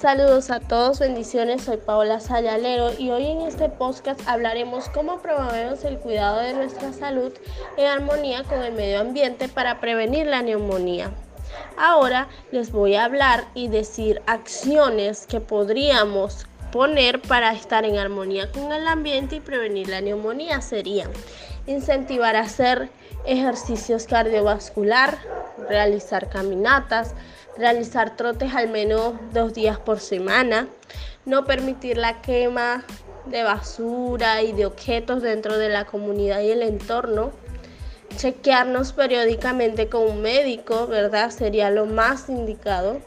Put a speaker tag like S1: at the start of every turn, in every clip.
S1: Saludos a todos, bendiciones, soy Paola Sayalero y hoy en este podcast hablaremos cómo promovemos el cuidado de nuestra salud en armonía con el medio ambiente para prevenir la neumonía. Ahora les voy a hablar y decir acciones que podríamos poner para estar en armonía con el ambiente y prevenir la neumonía serían incentivar a hacer ejercicios cardiovascular, realizar caminatas, realizar trotes al menos dos días por semana, no permitir la quema de basura y de objetos dentro de la comunidad y el entorno, chequearnos periódicamente con un médico, ¿verdad? Sería lo más indicado.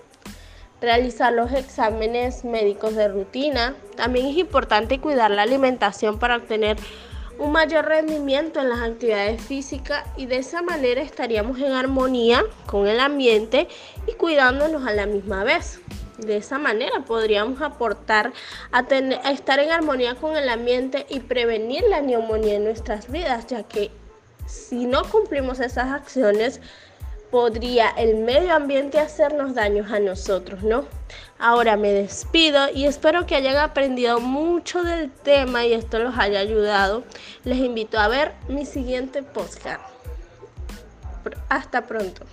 S1: Realizar los exámenes médicos de rutina. También es importante cuidar la alimentación para obtener un mayor rendimiento en las actividades físicas y de esa manera estaríamos en armonía con el ambiente y cuidándonos a la misma vez. De esa manera podríamos aportar a, a estar en armonía con el ambiente y prevenir la neumonía en nuestras vidas, ya que si no cumplimos esas acciones, podría el medio ambiente hacernos daños a nosotros, ¿no? Ahora me despido y espero que hayan aprendido mucho del tema y esto los haya ayudado. Les invito a ver mi siguiente podcast. Hasta pronto.